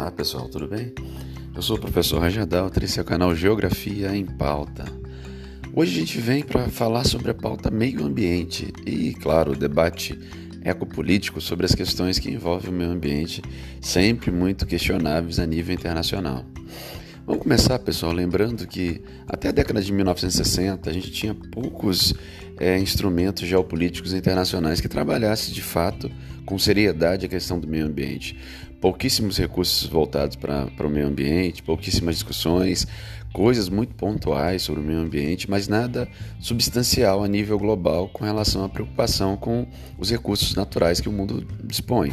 Olá pessoal, tudo bem? Eu sou o professor Rajadal, esse é o canal Geografia em Pauta. Hoje a gente vem para falar sobre a pauta meio ambiente e, claro, o debate ecopolítico sobre as questões que envolvem o meio ambiente, sempre muito questionáveis a nível internacional. Vamos começar, pessoal, lembrando que até a década de 1960 a gente tinha poucos é, instrumentos geopolíticos internacionais que trabalhassem de fato com seriedade a questão do meio ambiente. Pouquíssimos recursos voltados para o meio ambiente, pouquíssimas discussões, coisas muito pontuais sobre o meio ambiente, mas nada substancial a nível global com relação à preocupação com os recursos naturais que o mundo dispõe.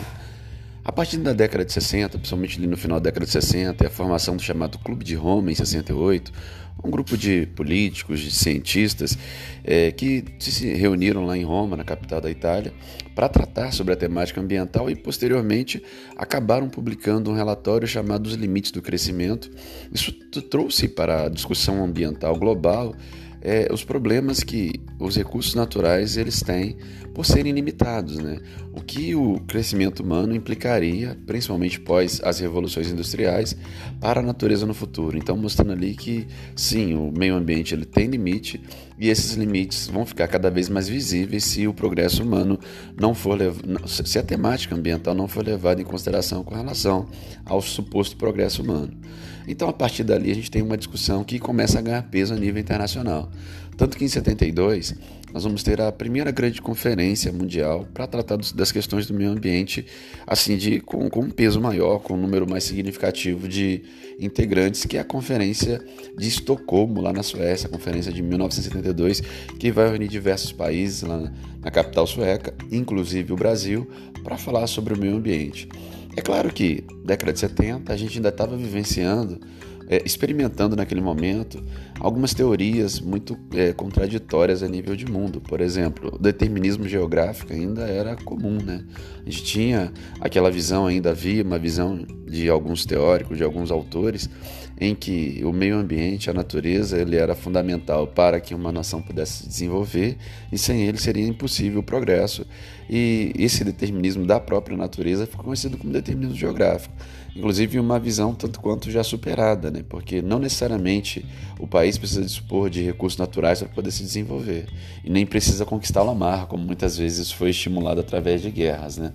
A partir da década de 60, principalmente no final da década de 60, e a formação do chamado Clube de Roma em 68, um grupo de políticos, de cientistas é, que se reuniram lá em Roma, na capital da Itália, para tratar sobre a temática ambiental e posteriormente acabaram publicando um relatório chamado Os Limites do Crescimento. Isso trouxe para a discussão ambiental global é, os problemas que os recursos naturais eles têm por serem limitados, né? O que o crescimento humano implicaria, principalmente pós as revoluções industriais, para a natureza no futuro. Então mostrando ali que sim, o meio ambiente ele tem limite e esses limites vão ficar cada vez mais visíveis se o progresso humano não for se a temática ambiental não for levada em consideração com relação ao suposto progresso humano. Então, a partir dali, a gente tem uma discussão que começa a ganhar peso a nível internacional. Tanto que em 72, nós vamos ter a primeira grande conferência mundial para tratar das questões do meio ambiente, assim, de, com, com um peso maior, com um número mais significativo de integrantes, que é a Conferência de Estocolmo, lá na Suécia, a conferência de 1972, que vai reunir diversos países lá na, na capital sueca, inclusive o Brasil, para falar sobre o meio ambiente. É claro que, década de 70, a gente ainda estava vivenciando, é, experimentando naquele momento, algumas teorias muito é, contraditórias a nível de mundo. Por exemplo, o determinismo geográfico ainda era comum, né? A gente tinha aquela visão, ainda havia uma visão de alguns teóricos, de alguns autores, em que o meio ambiente, a natureza, ele era fundamental para que uma nação pudesse se desenvolver e sem ele seria impossível o progresso. E esse determinismo da própria natureza ficou conhecido como determinismo geográfico. Inclusive uma visão tanto quanto já superada, né? porque não necessariamente o país precisa dispor de recursos naturais para poder se desenvolver e nem precisa conquistar o mar, como muitas vezes foi estimulado através de guerras. Né?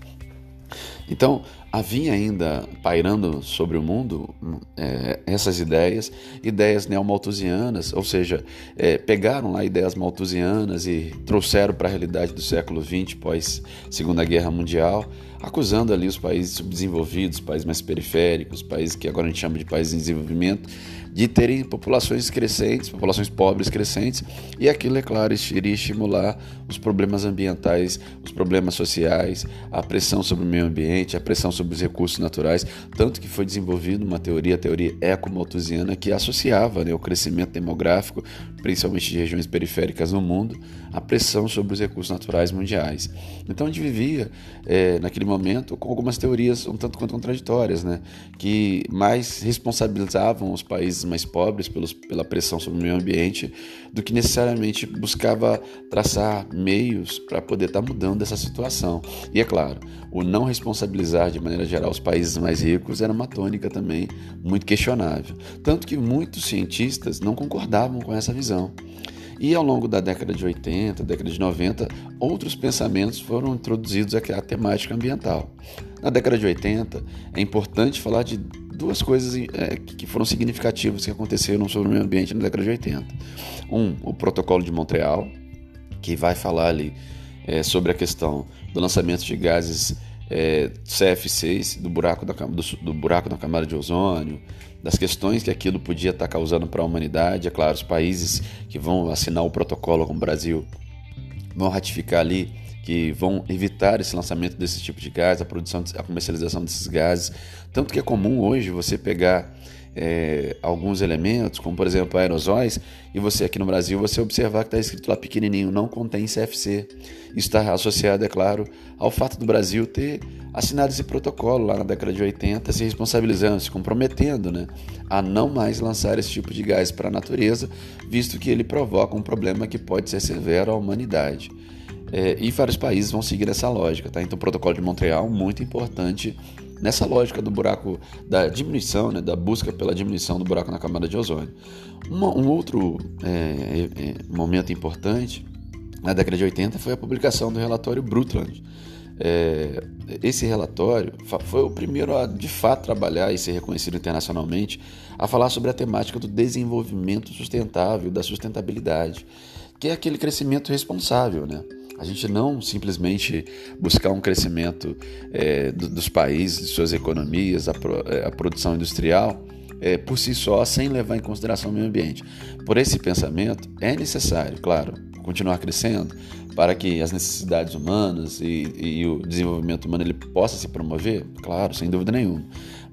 Então, havia ainda pairando sobre o mundo é, essas ideias, ideias neomalthusianas, ou seja, é, pegaram lá ideias malthusianas e trouxeram para a realidade do século XX, pós Segunda Guerra Mundial, acusando ali os países subdesenvolvidos, países mais periféricos, países que agora a gente chama de países em desenvolvimento, de terem populações crescentes, populações pobres crescentes, e aquilo, é claro, iria estimular os problemas ambientais, os problemas sociais, a pressão sobre o meio ambiente, a pressão sobre os recursos naturais, tanto que foi desenvolvida uma teoria, a teoria ecomalthusiana, que associava né, o crescimento demográfico, principalmente de regiões periféricas no mundo, à pressão sobre os recursos naturais mundiais. Então a gente vivia, é, naquele momento, com algumas teorias um tanto quanto contraditórias, né, que mais responsabilizavam os países mais pobres pelos, pela pressão sobre o meio ambiente do que necessariamente buscava traçar meios para poder estar tá mudando essa situação. E é claro, o não responsabilizar de maneira geral os países mais ricos era uma tônica também muito questionável. Tanto que muitos cientistas não concordavam com essa visão. E ao longo da década de 80, década de 90, outros pensamentos foram introduzidos à temática ambiental. Na década de 80, é importante falar de duas coisas é, que foram significativas que aconteceram sobre o meio ambiente na década de 80. Um, o Protocolo de Montreal, que vai falar ali é, sobre a questão do lançamento de gases é, CF6, do buraco, da, do, do buraco na camada de ozônio, das questões que aquilo podia estar causando para a humanidade. É claro, os países que vão assinar o protocolo, como o Brasil, vão ratificar ali que vão evitar esse lançamento desse tipo de gás, a produção, a comercialização desses gases. Tanto que é comum hoje você pegar é, alguns elementos, como por exemplo aerosóis, e você aqui no Brasil você observar que está escrito lá pequenininho, não contém CFC. Isso está associado, é claro, ao fato do Brasil ter assinado esse protocolo lá na década de 80, se responsabilizando, se comprometendo né, a não mais lançar esse tipo de gás para a natureza, visto que ele provoca um problema que pode ser severo à humanidade. É, e vários países vão seguir essa lógica. Tá? Então, o Protocolo de Montreal, muito importante nessa lógica do buraco, da diminuição, né, da busca pela diminuição do buraco na camada de ozônio. Uma, um outro é, é, momento importante na década de 80 foi a publicação do relatório Brundtland. É, esse relatório foi o primeiro a de fato trabalhar e ser reconhecido internacionalmente a falar sobre a temática do desenvolvimento sustentável, da sustentabilidade, que é aquele crescimento responsável, né? A gente não simplesmente buscar um crescimento é, do, dos países, de suas economias, a, pro, é, a produção industrial, é, por si só, sem levar em consideração o meio ambiente. Por esse pensamento, é necessário, claro, continuar crescendo para que as necessidades humanas e, e, o desenvolvimento humano ele possa se promover? Claro, sem dúvida nenhuma.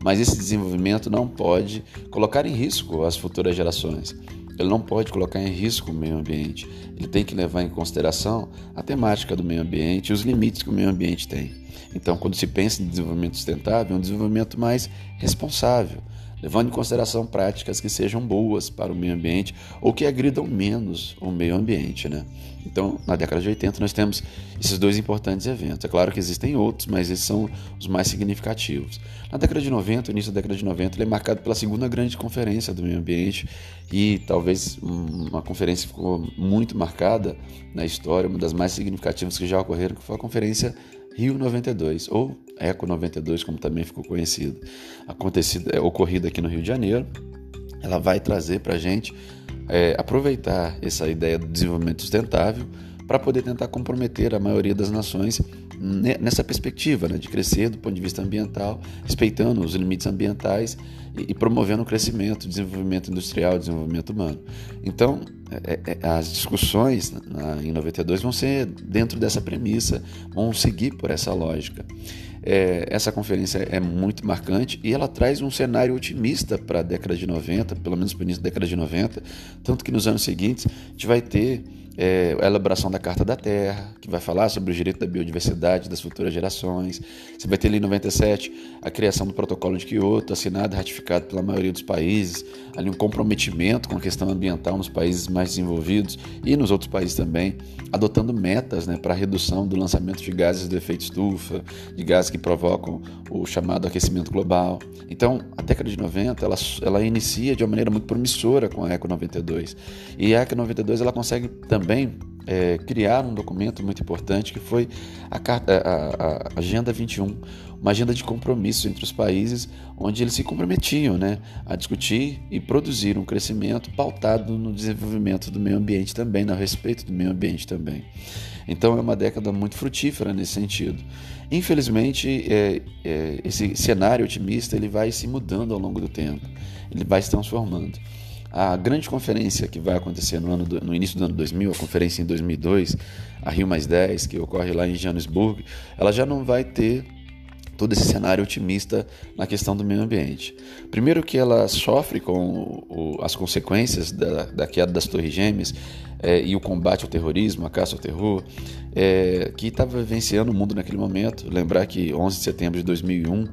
Mas esse desenvolvimento não pode colocar em risco as futuras gerações. Ele não pode colocar em risco o meio ambiente. Ele tem que levar em consideração a temática do meio ambiente e os limites que o meio ambiente tem. Então, quando se pensa em desenvolvimento sustentável, é um desenvolvimento mais responsável, levando em consideração práticas que sejam boas para o meio ambiente ou que agridam menos o meio ambiente. Né? Então, na década de 80, nós temos esses dois importantes eventos. É claro que existem outros, mas esses são os mais significativos. Na década de 90, o início da década de 90, ele é marcado pela segunda grande conferência do meio ambiente e talvez uma conferência que ficou muito marcada na história, uma das mais significativas que já ocorreram, que foi a conferência Rio 92, ou Eco 92, como também ficou conhecido, acontecida, é, ocorrida aqui no Rio de Janeiro. Ela vai trazer para a gente é, aproveitar essa ideia do desenvolvimento sustentável para poder tentar comprometer a maioria das nações nessa perspectiva né, de crescer do ponto de vista ambiental, respeitando os limites ambientais e, e promovendo o crescimento, o desenvolvimento industrial, o desenvolvimento humano. Então, é, é, as discussões na, em 92 vão ser dentro dessa premissa, vão seguir por essa lógica. É, essa conferência é muito marcante e ela traz um cenário otimista para a década de 90, pelo menos para o início da década de 90, tanto que nos anos seguintes a gente vai ter é, a elaboração da Carta da Terra, que vai falar sobre o direito da biodiversidade das futuras gerações. Você vai ter ali em 97 a criação do Protocolo de Kyoto, assinado e ratificado pela maioria dos países, ali um comprometimento com a questão ambiental nos países mais desenvolvidos e nos outros países também, adotando metas né, para a redução do lançamento de gases do efeito estufa, de gases que provocam o chamado aquecimento global. Então, a década de 90 ela, ela inicia de uma maneira muito promissora com a Eco 92. E a Eco 92 ela consegue também também é, criar um documento muito importante que foi a, a, a, Agenda 21, uma agenda de compromisso entre os países, onde eles se comprometiam né, a discutir e produzir um crescimento pautado no desenvolvimento do meio ambiente também, no respeito do meio ambiente também. Então é uma década muito frutífera nesse sentido. Infelizmente, é, é, esse cenário otimista ele vai se mudando ao longo do tempo, ele vai se transformando. A grande conferência que vai acontecer no, ano do, no início do ano 2000, a conferência em 2002, a Rio Mais 10, que ocorre lá em Johannesburg, ela já não vai ter todo esse cenário otimista na questão do meio ambiente. Primeiro que ela sofre com o, as consequências da, da, queda das torres gêmeas é, e o combate ao terrorismo, a caça ao terror, é, que estava vivenciando o mundo naquele momento. Lembrar que 11 de setembro de 2001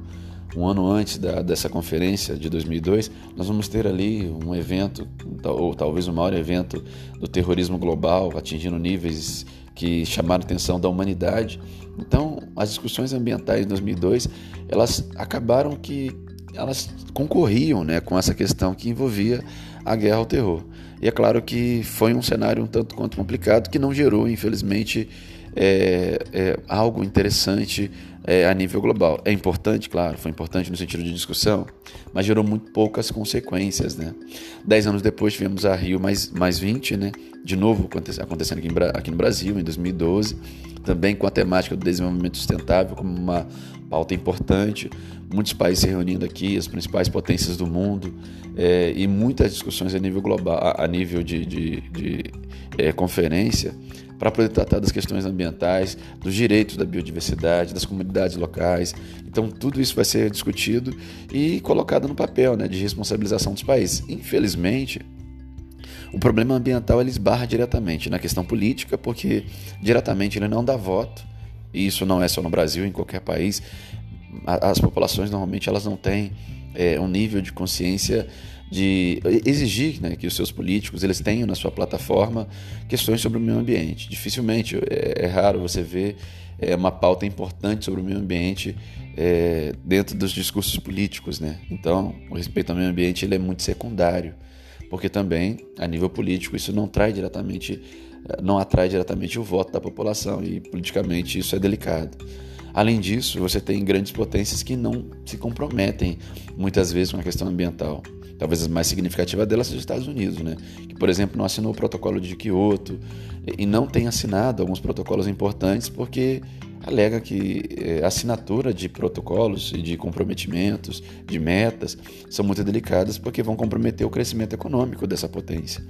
um ano antes da, dessa conferência de 2002, nós vamos ter ali um evento, ou talvez o maior evento do terrorismo global, atingindo níveis que chamaram a atenção da humanidade. Então, as discussões ambientais em 2002, elas acabaram que elas concorriam né, com essa questão que envolvia a guerra ao terror. E é claro que foi um cenário um tanto quanto complicado que não gerou, infelizmente, é, é, algo interessante é, a nível global. É importante, claro, foi importante no sentido de discussão, mas gerou muito poucas consequências. Né? Dez anos depois tivemos a Rio mais, mais 20, né? de novo acontecendo aqui, em, aqui no Brasil, em 2012, também com a temática do desenvolvimento sustentável como uma pauta importante, muitos países se reunindo aqui, as principais potências do mundo, é, e muitas discussões a nível global, a, nível de, de, de é, conferência para poder tratar das questões ambientais, dos direitos da biodiversidade, das comunidades locais. Então, tudo isso vai ser discutido e colocado no papel né, de responsabilização dos países. Infelizmente, o problema ambiental ele esbarra diretamente na questão política, porque diretamente ele não dá voto, e isso não é só no Brasil, em qualquer país. As populações normalmente elas não têm é, um nível de consciência de exigir né, que os seus políticos eles tenham na sua plataforma questões sobre o meio ambiente. Dificilmente é, é raro você ver é, uma pauta importante sobre o meio ambiente é, dentro dos discursos políticos, né? Então, o respeito ao meio ambiente ele é muito secundário, porque também a nível político isso não traz diretamente, não atrai diretamente o voto da população e politicamente isso é delicado. Além disso, você tem grandes potências que não se comprometem muitas vezes com a questão ambiental. Talvez a mais significativa delas seja os Estados Unidos, né? que, por exemplo, não assinou o protocolo de Kyoto e não tem assinado alguns protocolos importantes porque alega que eh, a assinatura de protocolos e de comprometimentos, de metas, são muito delicadas porque vão comprometer o crescimento econômico dessa potência.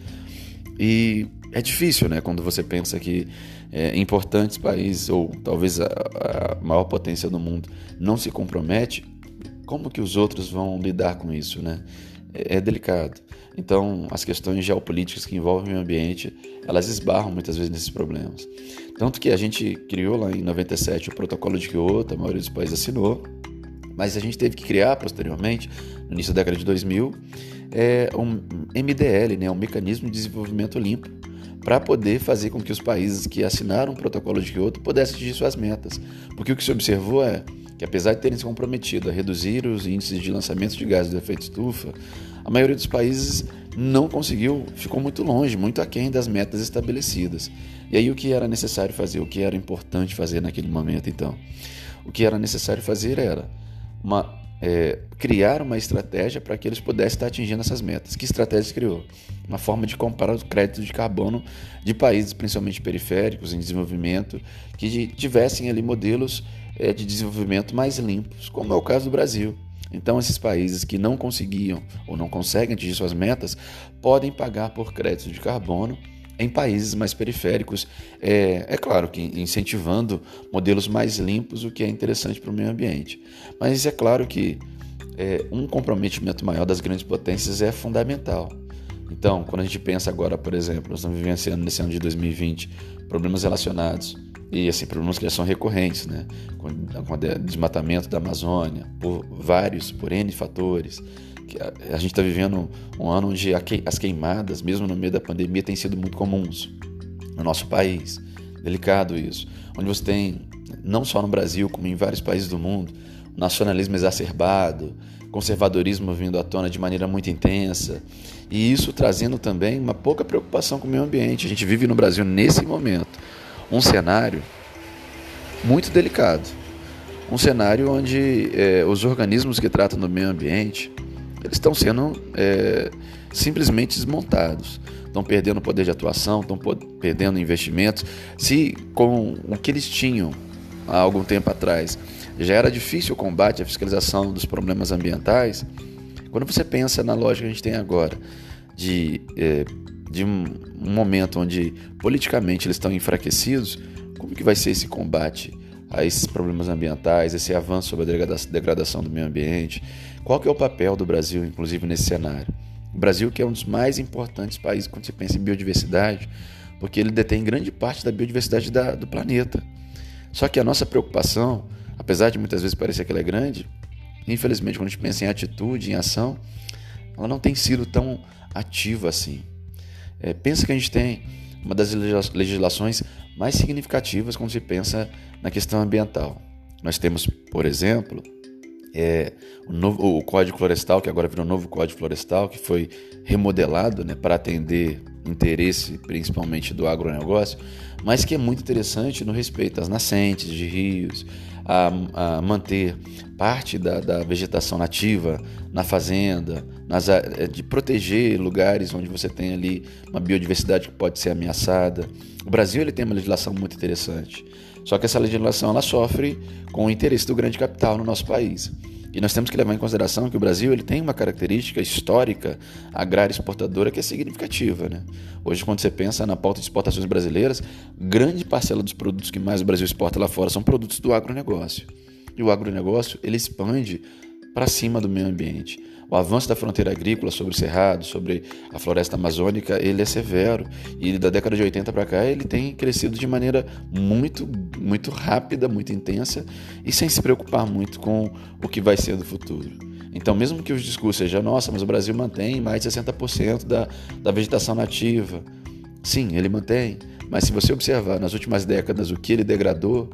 E é difícil, né, quando você pensa que é, importantes países, ou talvez a, a maior potência do mundo, não se compromete, como que os outros vão lidar com isso, né? É, é delicado. Então, as questões geopolíticas que envolvem o meio ambiente, elas esbarram muitas vezes nesses problemas. Tanto que a gente criou lá em 97 o protocolo de Kyoto, a maioria dos países assinou, mas a gente teve que criar posteriormente, no início da década de 2000, é, um MDL, né, um Mecanismo de Desenvolvimento Limpo, para poder fazer com que os países que assinaram o protocolo de Kyoto pudessem atingir suas metas. Porque o que se observou é que, apesar de terem se comprometido a reduzir os índices de lançamento de gases de efeito estufa, a maioria dos países não conseguiu, ficou muito longe, muito aquém das metas estabelecidas. E aí o que era necessário fazer, o que era importante fazer naquele momento, então? O que era necessário fazer era uma é, criar uma estratégia para que eles pudessem estar atingindo essas metas. Que estratégia criou? Uma forma de comparar o crédito de carbono de países, principalmente periféricos, em desenvolvimento, que tivessem ali modelos é, de desenvolvimento mais limpos, como é o caso do Brasil. Então, esses países que não conseguiam ou não conseguem atingir suas metas podem pagar por crédito de carbono em países mais periféricos. É, é claro que incentivando modelos mais limpos, o que é interessante para o meio ambiente. Mas é claro que é, um comprometimento maior das grandes potências é fundamental. Então, quando a gente pensa agora, por exemplo, nós estamos vivenciando nesse ano de 2020 problemas relacionados e assim problemas que já são recorrentes, né, com, com o desmatamento da Amazônia por vários, por n fatores, a, a gente está vivendo um ano onde as queimadas, mesmo no meio da pandemia, têm sido muito comuns no nosso país. Delicado isso. Onde você tem, não só no Brasil, como em vários países do mundo, nacionalismo exacerbado, conservadorismo vindo à tona de maneira muito intensa, e isso trazendo também uma pouca preocupação com o meio ambiente. A gente vive no Brasil, nesse momento, um cenário muito delicado. Um cenário onde é, os organismos que tratam do meio ambiente, eles estão sendo é, simplesmente desmontados. Estão perdendo poder de atuação, estão perdendo investimentos. Se com o que eles tinham há algum tempo atrás já era difícil o combate, a fiscalização dos problemas ambientais, quando você pensa na lógica que a gente tem agora de, é, de um, um momento onde politicamente eles estão enfraquecidos, como que vai ser esse combate a esses problemas ambientais, esse avanço sobre a degradação do meio ambiente. Qual que é o papel do Brasil, inclusive, nesse cenário? O Brasil que é um dos mais importantes países quando se pensa em biodiversidade, porque ele detém grande parte da biodiversidade da, do planeta. Só que a nossa preocupação, apesar de muitas vezes parecer que ela é grande, infelizmente quando a gente pensa em atitude, em ação, ela não tem sido tão ativa assim. É, pensa que a gente tem uma das legislações mais significativas quando se pensa na questão ambiental. Nós temos, por exemplo, é, o, novo, o Código Florestal, que agora virou novo Código Florestal, que foi remodelado né, para atender interesse principalmente do agronegócio, mas que é muito interessante no respeito às nascentes de rios, a, a manter parte da, da, vegetação nativa na fazenda, nas, é, de proteger lugares onde você tem ali uma biodiversidade que pode ser ameaçada. O Brasil ele tem uma legislação muito interessante. Só que essa legislação ela sofre com o interesse do grande capital no nosso país. E nós temos que levar em consideração que o Brasil ele tem uma característica histórica agrária exportadora que é significativa. Né? Hoje, quando você pensa na pauta de exportações brasileiras, grande parcela dos produtos que mais o Brasil exporta lá fora são produtos do agronegócio. E o agronegócio ele expande para cima do meio ambiente. O avanço da fronteira agrícola sobre o cerrado, sobre a floresta amazônica, ele é severo. E da década de 80 para cá, ele tem crescido de maneira muito, muito rápida, muito intensa e sem se preocupar muito com o que vai ser do futuro. Então, mesmo que os discursos sejam, nossa, mas o Brasil mantém mais de 60% da, da vegetação nativa. Sim, ele mantém, mas se você observar nas últimas décadas o que ele degradou,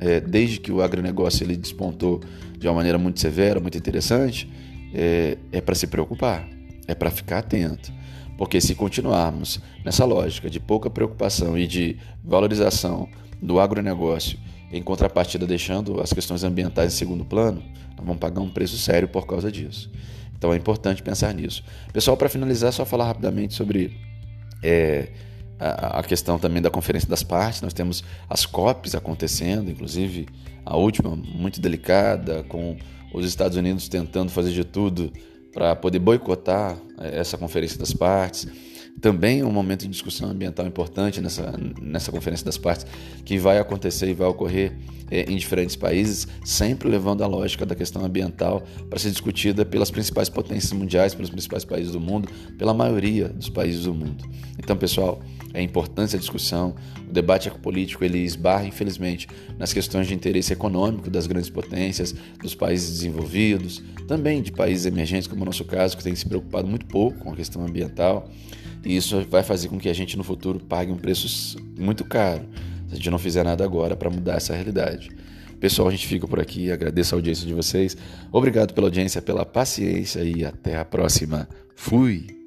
é, desde que o agronegócio ele despontou de uma maneira muito severa, muito interessante, é, é para se preocupar, é para ficar atento. Porque se continuarmos nessa lógica de pouca preocupação e de valorização do agronegócio, em contrapartida deixando as questões ambientais em segundo plano, nós vamos pagar um preço sério por causa disso. Então é importante pensar nisso. Pessoal, para finalizar, só falar rapidamente sobre é, a, a, questão também da Conferência das Partes. Nós temos as COPs acontecendo, inclusive a última muito delicada, com os Estados Unidos tentando fazer de tudo para poder boicotar é, essa Conferência das Partes. Também um momento de discussão ambiental importante nessa, nessa Conferência das Partes, que vai acontecer e vai ocorrer é, em diferentes países, sempre levando a lógica da questão ambiental para ser discutida pelas principais potências mundiais, pelos principais países do mundo, pela maioria dos países do mundo. Então, pessoal, é importante a discussão. O debate ecopolítico ele esbarra, infelizmente, nas questões de interesse econômico das grandes potências, dos países desenvolvidos, também de países emergentes, como o nosso caso, que tem se preocupado muito pouco com a questão ambiental. E isso vai fazer com que a gente no futuro pague um preço muito caro se a gente não fizer nada agora para mudar essa realidade. Pessoal, a gente fica por aqui. Agradeço a audiência de vocês. Obrigado pela audiência, pela paciência e até a próxima. Fui!